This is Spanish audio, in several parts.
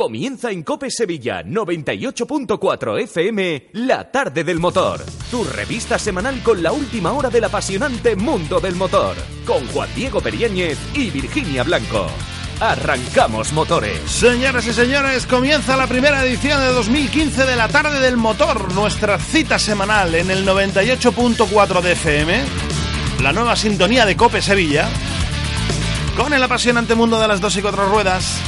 Comienza en Cope Sevilla 98.4 FM La tarde del motor. Tu revista semanal con la última hora del apasionante mundo del motor. Con Juan Diego Periáñez y Virginia Blanco. Arrancamos motores. Señoras y señores, comienza la primera edición de 2015 de la tarde del motor, nuestra cita semanal en el 98.4 de FM, la nueva sintonía de Cope Sevilla, con el apasionante mundo de las dos y cuatro ruedas.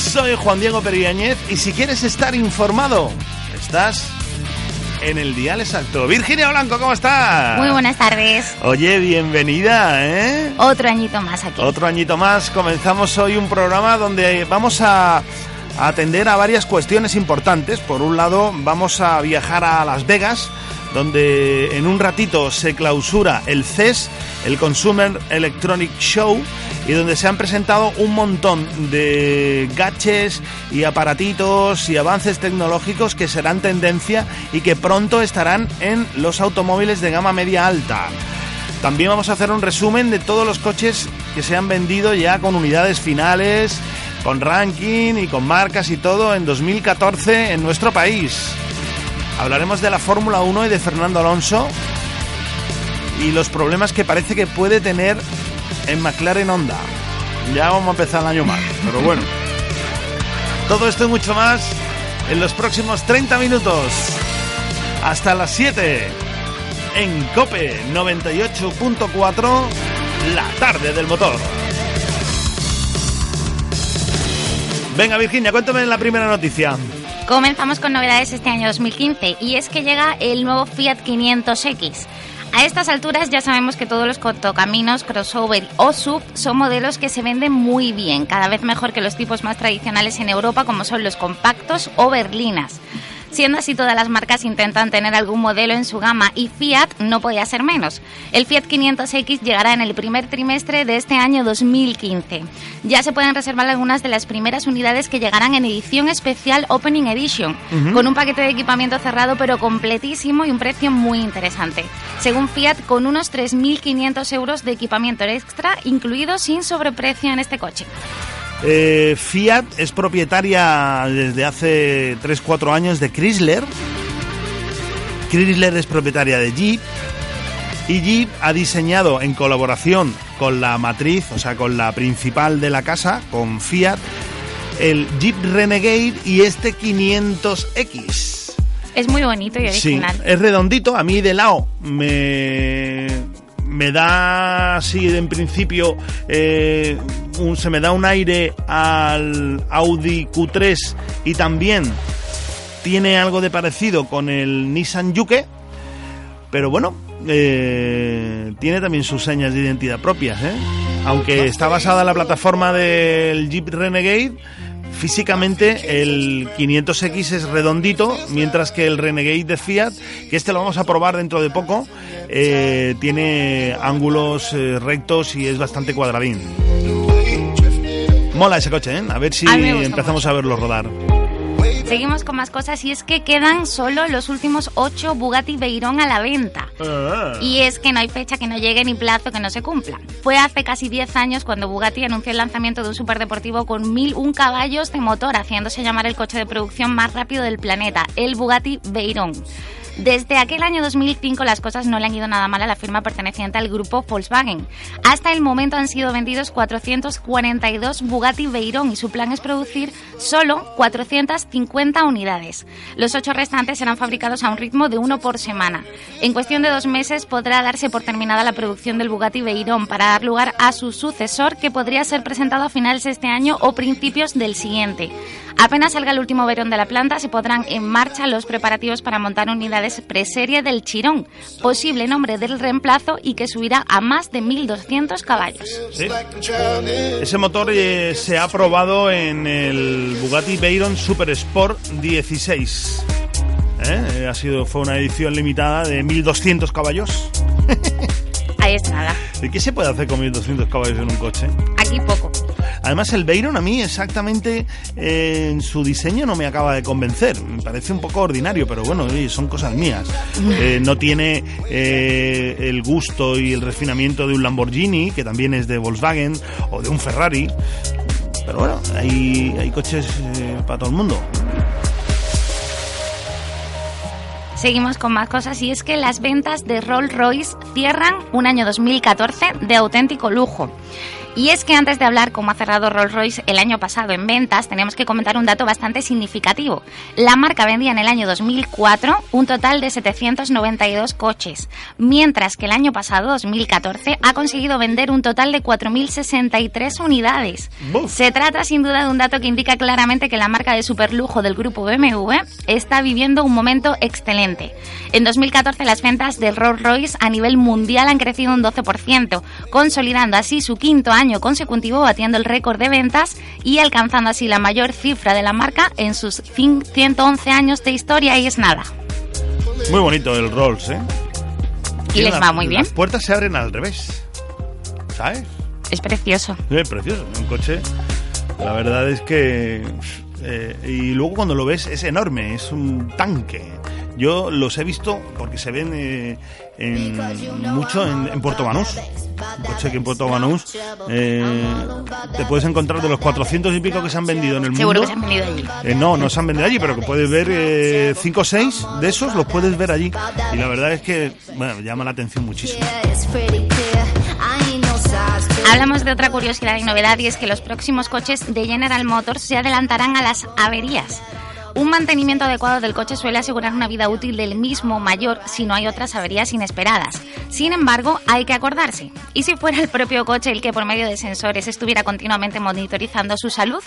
Soy Juan Diego Periáñez y si quieres estar informado, estás en el dial exacto. Virginia Blanco, ¿cómo estás? Muy buenas tardes. Oye, bienvenida, ¿eh? Otro añito más aquí. Otro añito más. Comenzamos hoy un programa donde vamos a atender a varias cuestiones importantes. Por un lado, vamos a viajar a Las Vegas, donde en un ratito se clausura el CES, el Consumer Electronic Show, y donde se han presentado un montón de gadgets y aparatitos y avances tecnológicos que serán tendencia y que pronto estarán en los automóviles de gama media alta. También vamos a hacer un resumen de todos los coches que se han vendido ya con unidades finales, con ranking y con marcas y todo en 2014 en nuestro país. Hablaremos de la Fórmula 1 y de Fernando Alonso y los problemas que parece que puede tener en McLaren Honda. Ya vamos a empezar el año mal, pero bueno. Todo esto y mucho más en los próximos 30 minutos. Hasta las 7 en Cope 98.4, la tarde del motor. Venga Virginia, cuéntame la primera noticia. Comenzamos con novedades este año 2015 y es que llega el nuevo Fiat 500X. A estas alturas ya sabemos que todos los cortocaminos, crossover o sub son modelos que se venden muy bien, cada vez mejor que los tipos más tradicionales en Europa como son los compactos o berlinas. Siendo así, todas las marcas intentan tener algún modelo en su gama y Fiat no podía ser menos. El Fiat 500X llegará en el primer trimestre de este año 2015. Ya se pueden reservar algunas de las primeras unidades que llegarán en edición especial Opening Edition, con un paquete de equipamiento cerrado pero completísimo y un precio muy interesante. Según Fiat, con unos 3.500 euros de equipamiento extra incluido sin sobreprecio en este coche. Eh, Fiat es propietaria desde hace 3-4 años de Chrysler. Chrysler es propietaria de Jeep. Y Jeep ha diseñado en colaboración con la matriz, o sea, con la principal de la casa, con Fiat, el Jeep Renegade y este 500X. Es muy bonito y original. Sí, es redondito. A mí de lado me me da así en principio eh, un, se me da un aire al Audi Q3 y también tiene algo de parecido con el Nissan Yuke pero bueno eh, tiene también sus señas de identidad propias ¿eh? aunque está basada en la plataforma del Jeep Renegade físicamente el 500X es redondito, mientras que el Renegade de Fiat, que este lo vamos a probar dentro de poco, eh, tiene ángulos eh, rectos y es bastante cuadradín. Mola ese coche, ¿eh? A ver si A empezamos a verlo rodar. Seguimos con más cosas y es que quedan solo los últimos ocho Bugatti Veyron a la venta. Y es que no hay fecha que no llegue ni plazo que no se cumpla. Fue hace casi 10 años cuando Bugatti anunció el lanzamiento de un superdeportivo con 1001 caballos de motor, haciéndose llamar el coche de producción más rápido del planeta, el Bugatti Veyron. Desde aquel año 2005 las cosas no le han ido nada mal a la firma perteneciente al grupo Volkswagen. Hasta el momento han sido vendidos 442 Bugatti Veyron y su plan es producir solo 450 unidades. Los ocho restantes serán fabricados a un ritmo de uno por semana. En cuestión de dos meses podrá darse por terminada la producción del Bugatti Veyron para dar lugar a su sucesor que podría ser presentado a finales de este año o principios del siguiente. Apenas salga el último verón de la planta, se podrán en marcha los preparativos para montar unidades preserie del Chirón, posible nombre del reemplazo y que subirá a más de 1.200 caballos. Ese motor eh, se ha probado en el Bugatti Veyron Super Sport 16. ¿Eh? Ha sido, fue una edición limitada de 1.200 caballos. Ahí es nada. ¿Y qué se puede hacer con 1.200 caballos en un coche? Aquí poco. Además, el Veyron a mí exactamente eh, en su diseño no me acaba de convencer. Me parece un poco ordinario, pero bueno, son cosas mías. Eh, no tiene eh, el gusto y el refinamiento de un Lamborghini, que también es de Volkswagen, o de un Ferrari. Pero bueno, hay, hay coches para todo el mundo. Seguimos con más cosas y es que las ventas de Rolls Royce cierran un año 2014 de auténtico lujo. Y es que antes de hablar cómo ha cerrado Rolls Royce el año pasado en ventas, tenemos que comentar un dato bastante significativo. La marca vendía en el año 2004 un total de 792 coches, mientras que el año pasado, 2014, ha conseguido vender un total de 4.063 unidades. Se trata sin duda de un dato que indica claramente que la marca de superlujo del grupo BMW está viviendo un momento excelente. En 2014 las ventas de Rolls Royce a nivel mundial han crecido un 12%, consolidando así su quinto año año consecutivo batiendo el récord de ventas y alcanzando así la mayor cifra de la marca en sus 111 años de historia y es nada. Muy bonito el Rolls, ¿eh? Y les va muy bien. Las puertas se abren al revés, ¿sabes? Es precioso. Es precioso, un coche. La verdad es que... Eh, y luego cuando lo ves es enorme, es un tanque. Yo los he visto porque se ven eh, en, mucho en, en Puerto Banús un coche que en Puerto Banús eh, te puedes encontrar de los 400 y pico que se han vendido en el mundo. Seguro que se han vendido allí. Eh, no, no se han vendido allí, pero que puedes ver 5 o 6 de esos, los puedes ver allí. Y la verdad es que, bueno, llama la atención muchísimo. Hablamos de otra curiosidad y novedad y es que los próximos coches de General Motors se adelantarán a las averías. Un mantenimiento adecuado del coche suele asegurar una vida útil del mismo mayor si no hay otras averías inesperadas. Sin embargo, hay que acordarse. ¿Y si fuera el propio coche el que por medio de sensores estuviera continuamente monitorizando su salud?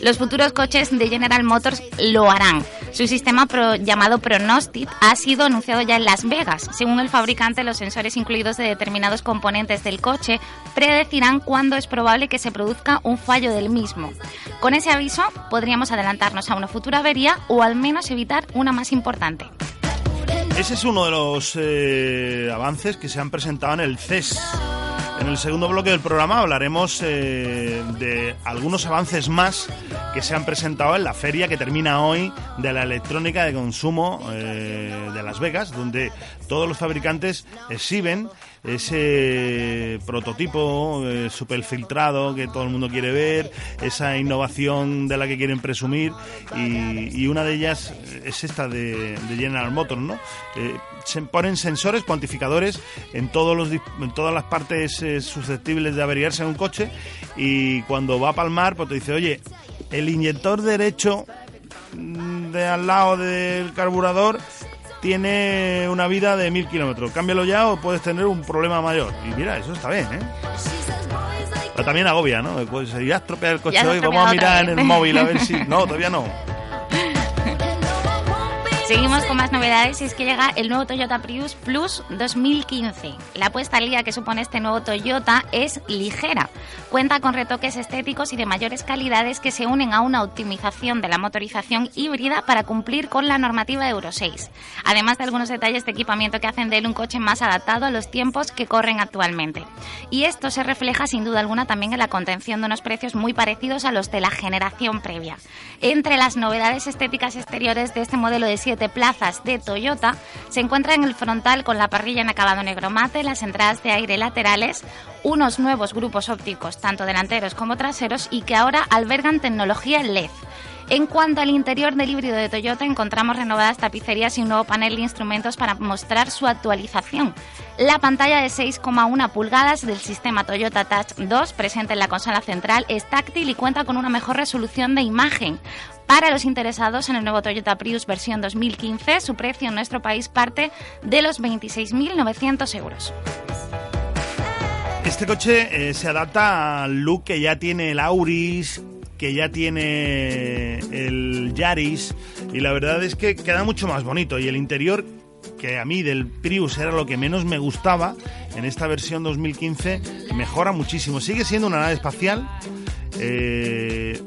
Los futuros coches de General Motors lo harán. Su sistema llamado Pronostic ha sido anunciado ya en Las Vegas. Según el fabricante, los sensores incluidos de determinados componentes del coche predecirán cuándo es probable que se produzca un fallo del mismo. Con ese aviso, podríamos adelantarnos a una futura avería o al menos evitar una más importante. Ese es uno de los eh, avances que se han presentado en el CES. En el segundo bloque del programa hablaremos eh, de algunos avances más que se han presentado en la feria que termina hoy de la electrónica de consumo eh, de Las Vegas, donde todos los fabricantes exhiben ese prototipo eh, super filtrado que todo el mundo quiere ver, esa innovación de la que quieren presumir y, una de ellas es esta de, General Motors, ¿no? Eh, se ponen sensores cuantificadores en, todos los, en todas las partes eh, susceptibles de averiarse en un coche y cuando va a palmar pues te dice, oye, el inyector derecho mm, de al lado del carburador tiene una vida de mil kilómetros. Cámbialo ya o puedes tener un problema mayor. Y mira, eso está bien, ¿eh? Pero también agobia, ¿no? Pues ya estropear el coche hoy, vamos a mirar en el móvil a ver si... No, todavía no. Seguimos con más novedades y es que llega el nuevo Toyota Prius Plus 2015. La puesta al día que supone este nuevo Toyota es ligera. Cuenta con retoques estéticos y de mayores calidades que se unen a una optimización de la motorización híbrida para cumplir con la normativa Euro 6. Además de algunos detalles de equipamiento que hacen de él un coche más adaptado a los tiempos que corren actualmente. Y esto se refleja sin duda alguna también en la contención de unos precios muy parecidos a los de la generación previa. Entre las novedades estéticas exteriores de este modelo de 7 plazas de Toyota se encuentra en el frontal con la parrilla en acabado negro mate, las entradas de aire laterales, unos nuevos grupos ópticos, tanto delanteros como traseros, y que ahora albergan tecnología LED. En cuanto al interior del híbrido de Toyota, encontramos renovadas tapicerías y un nuevo panel de instrumentos para mostrar su actualización. La pantalla de 6,1 pulgadas del sistema Toyota Touch 2 presente en la consola central es táctil y cuenta con una mejor resolución de imagen. Para los interesados en el nuevo Toyota Prius versión 2015, su precio en nuestro país parte de los 26.900 euros. Este coche eh, se adapta al look que ya tiene el Auris, que ya tiene el Yaris y la verdad es que queda mucho más bonito y el interior que a mí del Prius era lo que menos me gustaba, en esta versión 2015 mejora muchísimo. Sigue siendo una nave espacial, eh,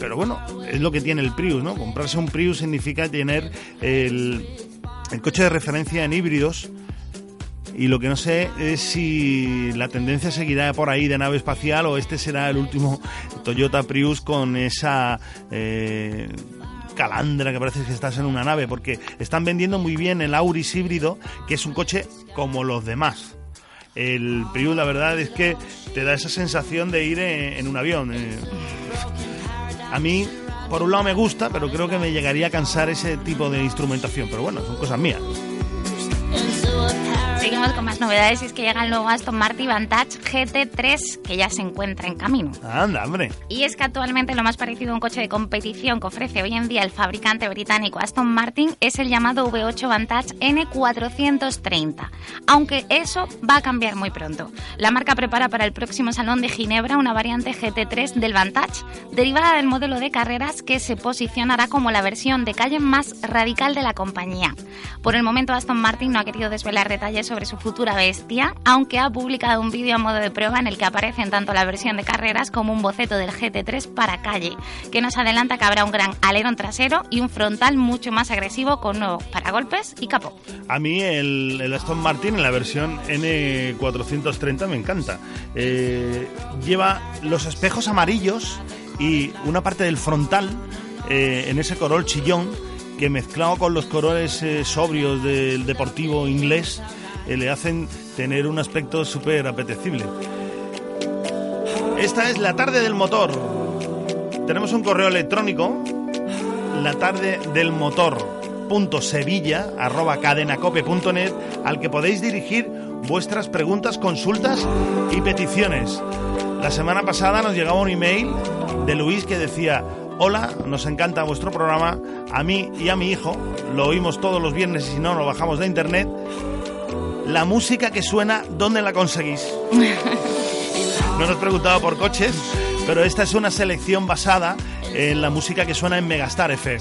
pero bueno, es lo que tiene el Prius, ¿no? Comprarse un Prius significa tener el, el coche de referencia en híbridos. Y lo que no sé es si la tendencia seguirá por ahí de nave espacial o este será el último Toyota Prius con esa eh, calandra que parece que estás en una nave, porque están vendiendo muy bien el Auris híbrido, que es un coche como los demás. El Prius, la verdad es que te da esa sensación de ir en, un avión. Eh. A mí, por un lado me gusta, pero creo que me llegaría a cansar ese tipo de instrumentación. Pero bueno, son cosas mías. Con más novedades y es que llega el nuevo Aston Martin Vantage GT3 que ya se encuentra en camino. Anda, hombre. Y es que actualmente lo más parecido a un coche de competición que ofrece hoy en día el fabricante británico Aston Martin es el llamado V8 Vantage N430. Aunque eso va a cambiar muy pronto. La marca prepara para el próximo Salón de Ginebra una variante GT3 del Vantage, derivada del modelo de carreras que se posicionará como la versión de calle más radical de la compañía. Por el momento Aston Martin no ha querido desvelar detalles sobre su futura bestia, aunque ha publicado un vídeo a modo de prueba en el que aparecen tanto la versión de carreras como un boceto del GT3 para calle, que nos adelanta que habrá un gran alerón trasero y un frontal mucho más agresivo con nuevos paragolpes y capó. A mí el, Aston Martin en la versión N430 me encanta. Eh, lleva los espejos amarillos y una parte del frontal eh, en ese corol chillón que mezclado con los colores eh, sobrios del deportivo inglés le hacen tener un aspecto súper apetecible. Esta es la tarde del motor. Tenemos un correo electrónico, la tarde del motor cadenacope.net al que podéis dirigir vuestras preguntas, consultas y peticiones. La semana pasada nos llegaba un email de Luis que decía, hola, nos encanta vuestro programa, a mí y a mi hijo, lo oímos todos los viernes y si no, lo bajamos de internet, la música que suena, ¿dónde la conseguís? No nos preguntado por coches, pero esta es una selección basada en la música que suena en Megastar FM.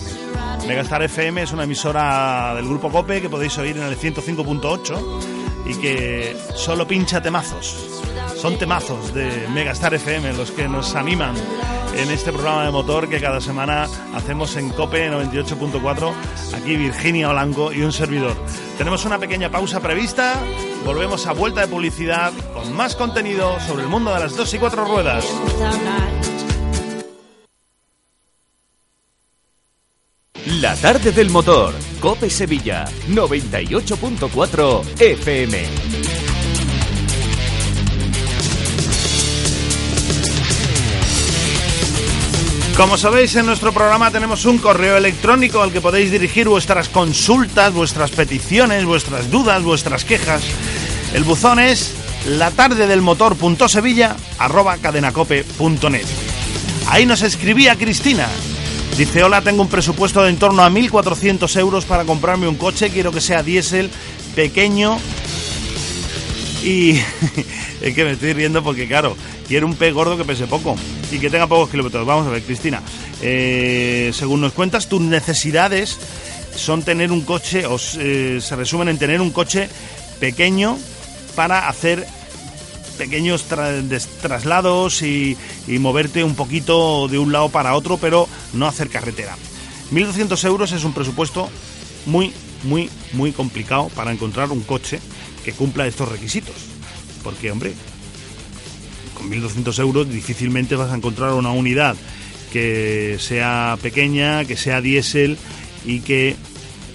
Megastar FM es una emisora del grupo Cope que podéis oír en el 105.8 y que solo pincha temazos. Son temazos de Megastar FM los que nos animan en este programa de motor que cada semana hacemos en COPE 98.4, aquí Virginia Blanco y un servidor. Tenemos una pequeña pausa prevista, volvemos a vuelta de publicidad con más contenido sobre el mundo de las dos y cuatro ruedas. La tarde del motor, Cope Sevilla, 98.4 FM. Como sabéis, en nuestro programa tenemos un correo electrónico al que podéis dirigir vuestras consultas, vuestras peticiones, vuestras dudas, vuestras quejas. El buzón es la tarde del cadenacope.net. Ahí nos escribía Cristina. Dice, hola, tengo un presupuesto de en torno a 1.400 euros para comprarme un coche, quiero que sea diésel, pequeño y... es que me estoy riendo porque, claro, quiero un pez gordo que pese poco y que tenga pocos kilómetros. Vamos a ver, Cristina. Eh, según nos cuentas, tus necesidades son tener un coche, o eh, se resumen en tener un coche pequeño para hacer pequeños traslados y, y, moverte un poquito de un lado para otro, pero no hacer carretera. 1.200 euros es un presupuesto muy, muy, muy complicado para encontrar un coche que cumpla estos requisitos. Porque, hombre, con 1.200 euros difícilmente vas a encontrar una unidad que sea pequeña, que sea diésel y que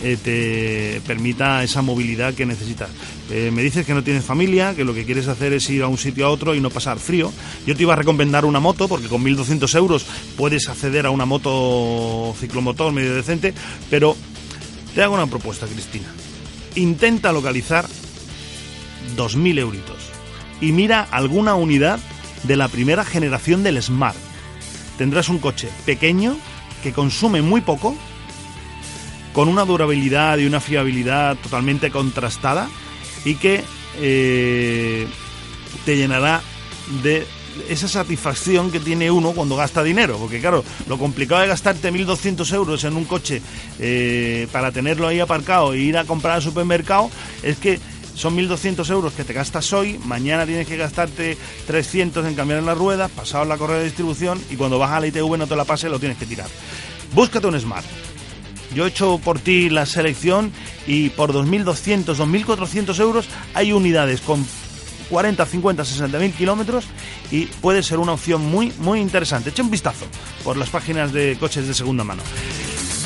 eh, te permita esa movilidad que necesitas. Eh, me dices que no tienes familia, que lo que quieres hacer es ir a un sitio a otro y no pasar frío. Yo te iba a recomendar una moto, porque con 1.200 euros puedes acceder a una moto ciclomotor medio decente, pero te hago una propuesta, Cristina. Intenta localizar 2.000 euritos y mira alguna unidad de la primera generación del Smart. Tendrás un coche pequeño que consume muy poco, con una durabilidad y una fiabilidad totalmente contrastada y que eh, te llenará de esa satisfacción que tiene uno cuando gasta dinero. Porque claro, lo complicado de gastarte 1.200 euros en un coche eh, para tenerlo ahí aparcado e ir a comprar al supermercado es que son 1.200 euros que te gastas hoy, mañana tienes que gastarte 300 en cambiar las ruedas, pasado la correa de distribución y cuando vas a la ITV no te la pase, lo tienes que tirar. Búscate un Smart. Yo he hecho por ti la selección y por 2.200, 2.400 euros hay unidades con 40, 50, 60 mil kilómetros y puede ser una opción muy, muy interesante. Echa un vistazo por las páginas de coches de segunda mano.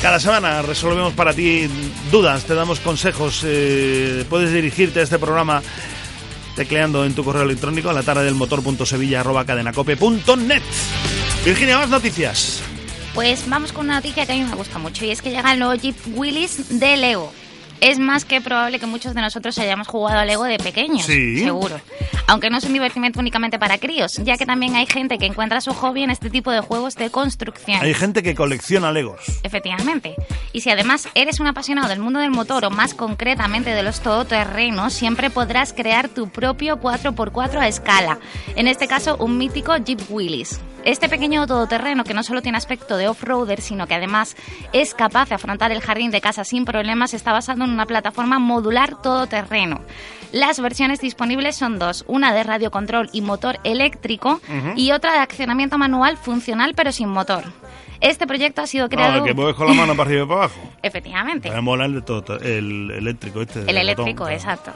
Cada semana resolvemos para ti dudas, te damos consejos, eh, puedes dirigirte a este programa tecleando en tu correo electrónico a la tarde del motor.sevilla.cadenacope.net. Virginia, más noticias. Pues vamos con una noticia que a mí me gusta mucho y es que llega el nuevo Jeep Willys de Lego es más que probable que muchos de nosotros hayamos jugado a Lego de pequeños. Sí. Seguro. Aunque no es un divertimento únicamente para críos, ya que también hay gente que encuentra su hobby en este tipo de juegos de construcción. Hay gente que colecciona Legos. Efectivamente. Y si además eres un apasionado del mundo del motor o más concretamente de los todoterrenos, siempre podrás crear tu propio 4x4 a escala. En este caso, un mítico Jeep Willys. Este pequeño todoterreno que no solo tiene aspecto de off-roader, sino que además es capaz de afrontar el jardín de casa sin problemas, está basado en una plataforma modular todoterreno. Las versiones disponibles son dos, una de radio control y motor eléctrico y otra de accionamiento manual funcional pero sin motor. Este proyecto ha sido creado... Ah, que mueves con la mano para arriba y para abajo. Efectivamente. Me mola el, el eléctrico este. El del eléctrico, claro. exacto.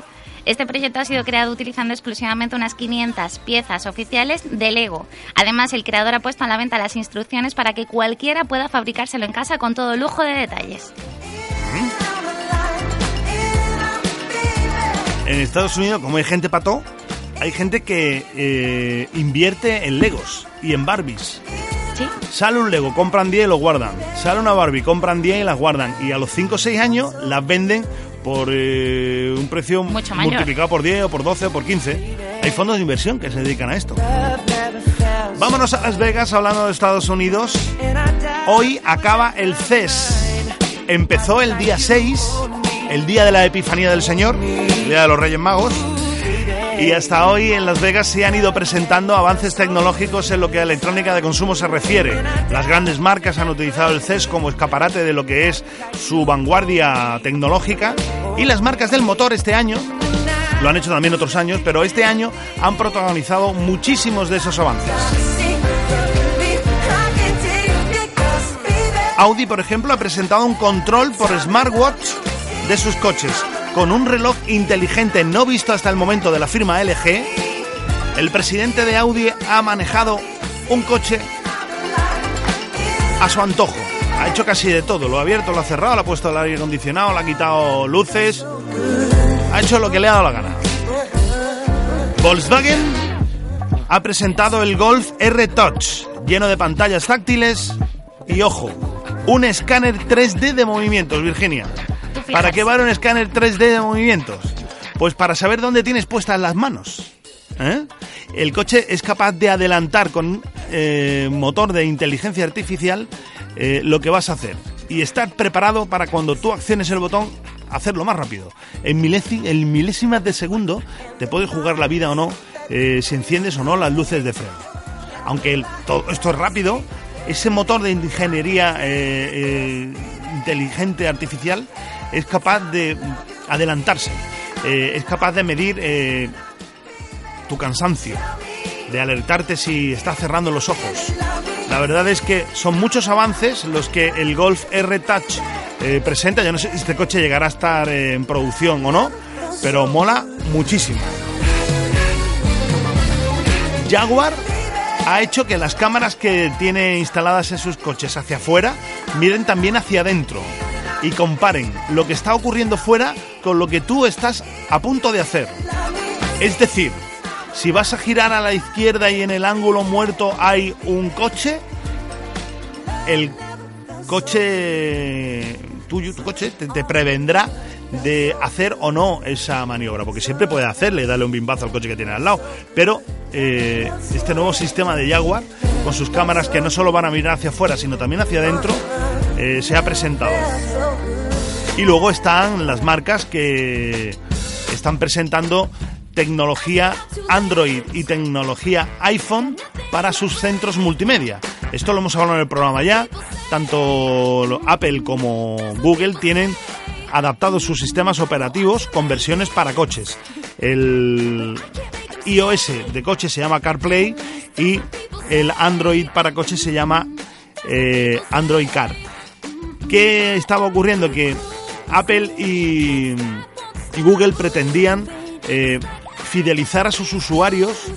Este proyecto ha sido creado utilizando exclusivamente unas 500 piezas oficiales de Lego. Además, el creador ha puesto a la venta las instrucciones para que cualquiera pueda fabricárselo en casa con todo lujo de detalles. En Estados Unidos, como hay gente pato, hay gente que eh, invierte en Legos y en Barbies. ¿Sí? Sale un Lego, compran 10 y lo guardan. Sale una Barbie, compran 10 y las guardan. Y a los 5 o 6 años las venden por eh, un precio Mucho mayor. multiplicado por 10 o por 12 o por 15. Hay fondos de inversión que se dedican a esto. Vámonos a Las Vegas hablando de Estados Unidos. Hoy acaba el CES. Empezó el día 6, el día de la Epifanía del Señor, el día de los Reyes Magos. Y hasta hoy en Las Vegas se han ido presentando avances tecnológicos en lo que a electrónica de consumo se refiere. Las grandes marcas han utilizado el CES como escaparate de lo que es su vanguardia tecnológica y las marcas del motor este año, lo han hecho también otros años, pero este año han protagonizado muchísimos de esos avances. Audi, por ejemplo, ha presentado un control por smartwatch de sus coches con un reloj inteligente no visto hasta el momento de la firma LG. El presidente de Audi ha manejado un coche a su antojo. Ha hecho casi de todo. Lo ha abierto, lo ha cerrado, le ha puesto el aire acondicionado, le ha quitado luces. Ha hecho lo que le ha dado la gana. Volkswagen ha presentado el Golf R Touch, lleno de pantallas táctiles y, ojo, un escáner 3D de movimientos, Virginia. ¿Para qué vale un escáner 3D de movimientos? Pues para saber dónde tienes puestas las manos. ¿eh? El coche es capaz de adelantar con eh, motor de inteligencia artificial eh, lo que vas a hacer y estar preparado para cuando tú acciones el botón hacerlo más rápido. En, en milésimas de segundo te puedes jugar la vida o no si enciendes o no las luces de freno. Aunque todo esto es rápido, ese motor de ingeniería inteligente artificial es capaz de adelantarse, eh, es capaz de medir eh, tu cansancio, de alertarte si estás cerrando los ojos. La verdad es que son muchos avances los que el Golf R Touch eh, presenta. Yo no sé si este coche llegará a estar en producción o no, pero mola muchísimo. Jaguar ha hecho que las cámaras que tiene instaladas en sus coches hacia afuera miren también hacia adentro y comparen lo que está ocurriendo fuera con lo que tú estás a punto de hacer. Es decir, si vas a girar a la izquierda y en el ángulo muerto hay un coche, el coche tuyo, tu coche, te, te prevendrá de hacer o no esa maniobra, porque siempre puede hacerle, darle un bimbazo al coche que tiene al lado. Pero eh, este nuevo sistema de Jaguar, con sus cámaras que no solo van a mirar hacia afuera, sino también hacia adentro, eh, se ha presentado. Y luego están las marcas que están presentando tecnología Android y tecnología iPhone para sus centros multimedia. Esto lo hemos hablado en el programa ya. Tanto Apple como Google tienen adaptados sus sistemas operativos con versiones para coches. El iOS de coche se llama CarPlay y el Android para coches se llama eh, Android Car. ¿Qué estaba ocurriendo? Que Apple y, Google pretendían eh, fidelizar a sus usuarios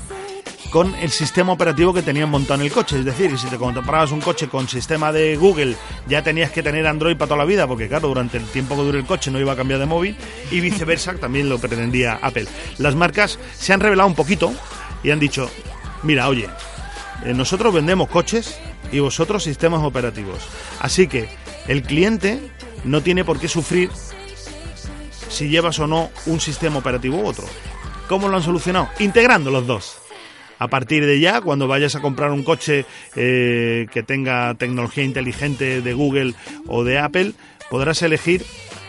con el sistema operativo que tenían montado en el coche. Es decir, que si te comprabas un coche con sistema de Google, ya tenías que tener Android para toda la vida, porque claro, durante el tiempo que dure el coche no iba a cambiar de móvil, y viceversa, también lo pretendía Apple. Las marcas se han revelado un poquito y han dicho, mira, oye, eh, nosotros vendemos coches y vosotros sistemas operativos. Así que el cliente no tiene por qué sufrir si llevas o no un sistema operativo u otro. ¿Cómo lo han solucionado? Integrando los dos. A partir de ya, cuando vayas a comprar un coche eh, que tenga tecnología inteligente de Google o de Apple, podrás elegir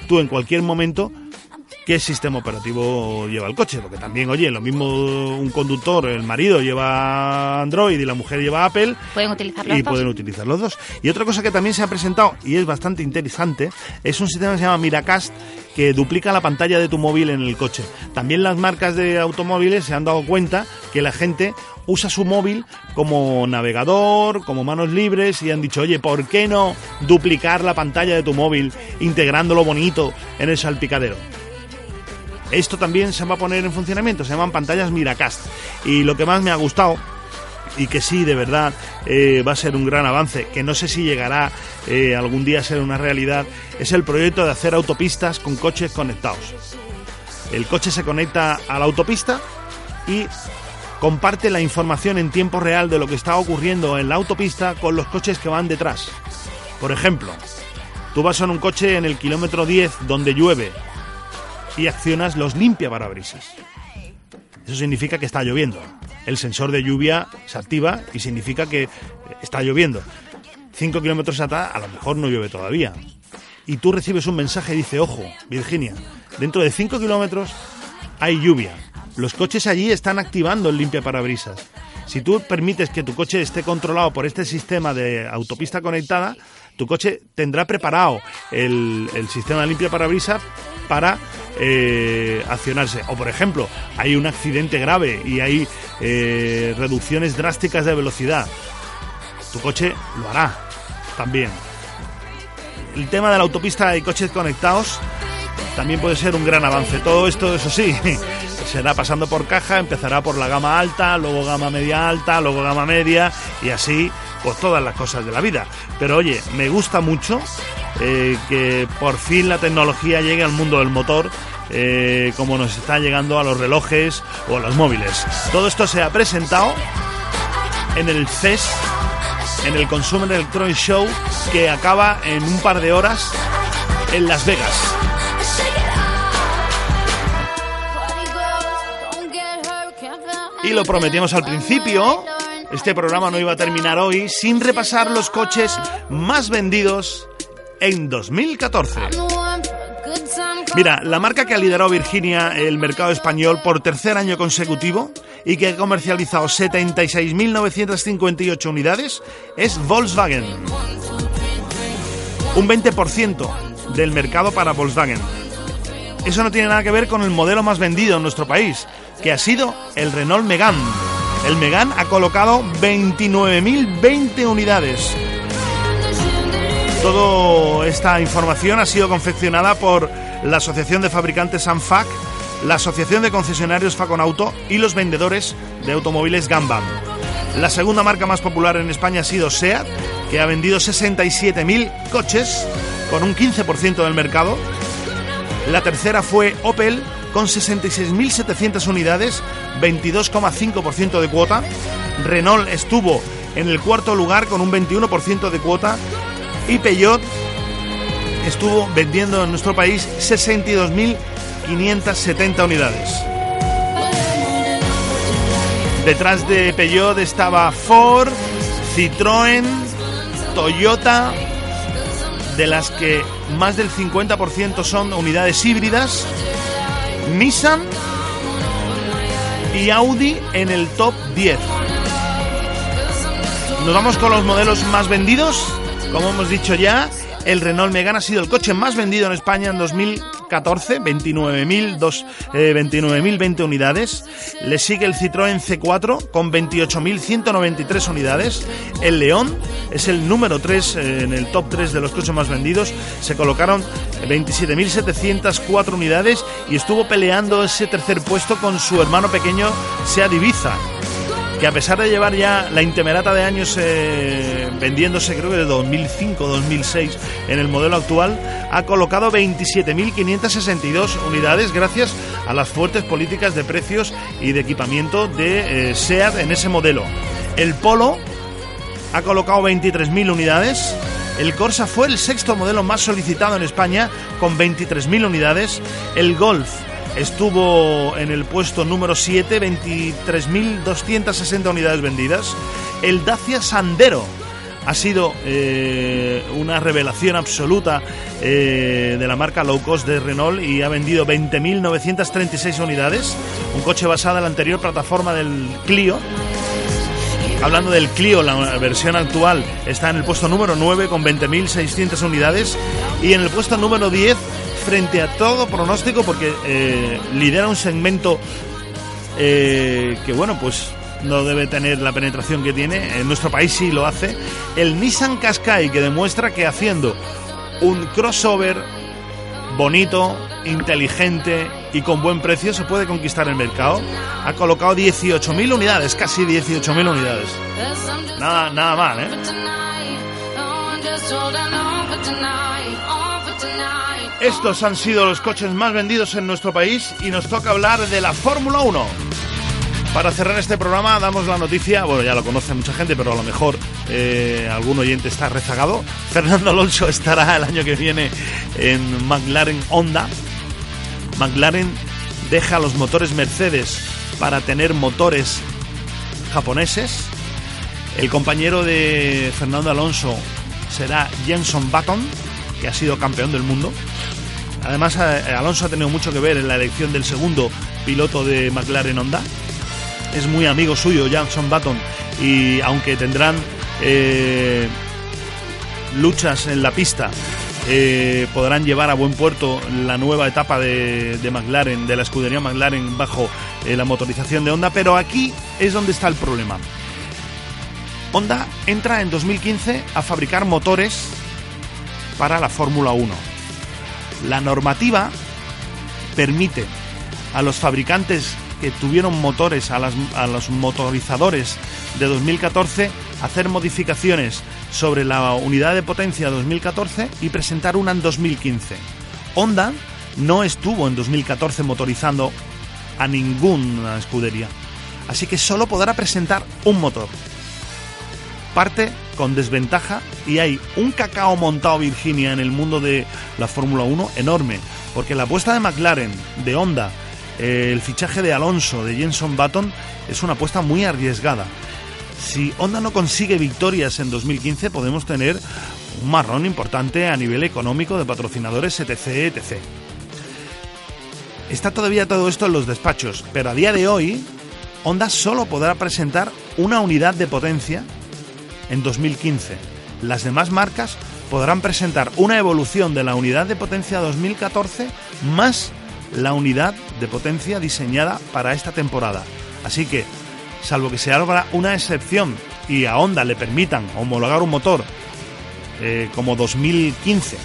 tú en cualquier momento qué sistema operativo lleva el coche, porque también, oye, lo mismo un conductor, el marido lleva Android y la mujer lleva Apple. Pueden utilizar los y pueden utilizar los dos. Y otra cosa que también se ha presentado y es bastante interesante es un sistema que se llama Miracast que duplica la pantalla de tu móvil en el coche. También las marcas de automóviles se han dado cuenta que la gente usa su móvil como navegador, como manos libres y han dicho, oye, ¿por qué no duplicar la pantalla de tu móvil integrándolo bonito en el salpicadero? Esto también se va a poner en funcionamiento, se llaman pantallas Miracast. Y lo que más me ha gustado y que sí, de verdad, eh, va a ser un gran avance, que no sé si llegará eh, algún día a ser una realidad, es el proyecto de hacer autopistas con coches conectados. El coche se conecta a la autopista y comparte la información en tiempo real de lo que está ocurriendo en la autopista con los coches que van detrás. Por ejemplo, tú vas en un coche en el kilómetro 10 donde llueve y accionas los limpia parabrisas. Eso significa que está lloviendo. El sensor de lluvia se activa y significa que está lloviendo. 5 kilómetros atrás a lo mejor no llueve todavía. Y tú recibes un mensaje y dice, ojo, Virginia, dentro de 5 kilómetros hay lluvia. Los coches allí están activando el limpia parabrisas. Si tú permites que tu coche esté controlado por este sistema de autopista conectada, tu coche tendrá preparado el, el sistema de limpia parabrisas para eh, accionarse. O por ejemplo, hay un accidente grave y hay eh, reducciones drásticas de velocidad. Tu coche lo hará también. El tema de la autopista y coches conectados también puede ser un gran avance. Todo esto, eso sí, será pasando por caja, empezará por la gama alta, luego gama media alta, luego gama media y así pues todas las cosas de la vida. Pero oye, me gusta mucho eh, que por fin la tecnología llegue al mundo del motor. Eh, como nos está llegando a los relojes o a los móviles. Todo esto se ha presentado en el CES, en el Consumer Electronic Show, que acaba en un par de horas en Las Vegas. Y lo prometimos al principio, este programa no iba a terminar hoy sin repasar los coches más vendidos en 2014. Mira, la marca que ha liderado Virginia el mercado español por tercer año consecutivo y que ha comercializado 76.958 unidades es Volkswagen. Un 20% del mercado para Volkswagen. Eso no tiene nada que ver con el modelo más vendido en nuestro país, que ha sido el Renault Megane. El Megane ha colocado 29.020 unidades. Toda esta información ha sido confeccionada por la Asociación de Fabricantes ANFAC, la Asociación de Concesionarios Faconauto y los vendedores de automóviles Gambam. La segunda marca más popular en España ha sido SEAT, que ha vendido 67.000 coches con un 15% del mercado. La tercera fue Opel, con 66.700 unidades, 22,5% de cuota. Renault estuvo en el cuarto lugar con un 21% de cuota. Y Peugeot estuvo vendiendo en nuestro país 62.570 unidades. Detrás de Peugeot estaba Ford, Citroën, Toyota, de las que más del 50% son unidades híbridas Nissan y Audi en el top 10. Nos vamos con los modelos más vendidos. Como hemos dicho ya, el Renault Megane ha sido el coche más vendido en España en 2014, 29.020 unidades. Le sigue el Citroën C4 con 28.193 unidades. El León es el número 3 eh, en el top 3 de los coches más vendidos. Se colocaron 27.704 unidades y estuvo peleando ese tercer puesto con su hermano pequeño Seat Ibiza que a pesar de llevar ya la intemerata de años eh, vendiéndose, creo que de 2005-2006 en el modelo actual, ha colocado 27.562 unidades gracias a las fuertes políticas de precios y de equipamiento de eh, SEAT en ese modelo. El Polo ha colocado 23.000 unidades. El Corsa fue el sexto modelo más solicitado en España con 23.000 unidades. El Golf estuvo en el puesto número 7, 23.260 unidades vendidas. El Dacia Sandero ha sido eh, una revelación absoluta eh, de la marca low cost de Renault y ha vendido 20.936 unidades, un coche basado en la anterior plataforma del Clio. Hablando del Clio, la versión actual está en el puesto número 9 con 20.600 unidades y en el puesto número 10 frente a todo pronóstico porque eh, lidera un segmento eh, que, bueno, pues no debe tener la penetración que tiene. En nuestro país sí lo hace. El Nissan Qashqai que demuestra que haciendo un crossover bonito, inteligente y con buen precio se puede conquistar el mercado. Ha colocado 18.000 unidades, casi 18.000 unidades. Nada, nada mal, ¿eh? Estos han sido los coches más vendidos en nuestro país y nos toca hablar de la Fórmula 1. Para cerrar este programa damos la noticia, bueno ya lo conoce mucha gente, pero a lo mejor eh, algún oyente está rezagado. Fernando Alonso estará el año que viene en McLaren Honda. McLaren deja los motores Mercedes para tener motores japoneses. El compañero de Fernando Alonso será Jenson Button, que ha sido campeón del mundo. Además, eh, Alonso ha tenido mucho que ver en la elección del segundo piloto de McLaren Honda. Es muy amigo suyo, Jackson Button, y aunque tendrán eh, luchas en la pista, eh, podrán llevar a buen puerto la nueva etapa de, McLaren, de la escudería McLaren bajo la motorización de Honda, pero aquí es donde está el problema. Honda entra en 2015 a fabricar motores para la Fórmula 1. La normativa permite a los fabricantes que tuvieron motores, a, los motorizadores de 2014, hacer modificaciones sobre la unidad de potencia 2014 y presentar una en 2015. Honda no estuvo en 2014 motorizando a ninguna escudería, así que solo podrá presentar un motor. Parte con desventaja y hay un cacao montado Virginia en el mundo de la Fórmula 1 enorme, porque la apuesta de McLaren, de Honda, eh, el fichaje de Alonso, de Jenson Button, es una apuesta muy arriesgada. Si Honda no consigue victorias en 2015, podemos tener un marrón importante a nivel económico de patrocinadores, etc. etc. Está todavía todo esto en los despachos, pero a día de hoy, Honda solo podrá presentar una unidad de potencia en 2015. Las demás marcas podrán presentar una evolución de la unidad de potencia 2014 más la unidad de potencia diseñada para esta temporada. Así que, salvo que se abra una excepción y a Honda le permitan homologar un motor eh, como 2015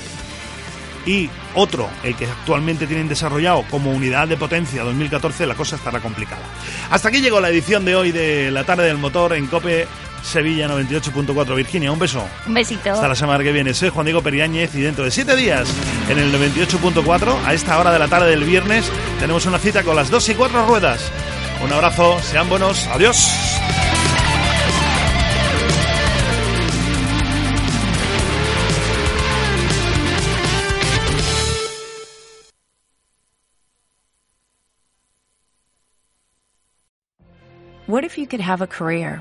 y otro, el que actualmente tienen desarrollado como unidad de potencia 2014, la cosa estará complicada. Hasta aquí llegó la edición de hoy de la tarde del motor en Cope Sevilla 98.4 Virginia. Un beso. Un besito. Hasta la semana que viene. Soy Juan Diego Periáñez y dentro de siete días en el 98.4 a esta hora de la tarde del viernes tenemos una cita con las dos y cuatro ruedas. Un abrazo, sean buenos, adiós. What if you could have a career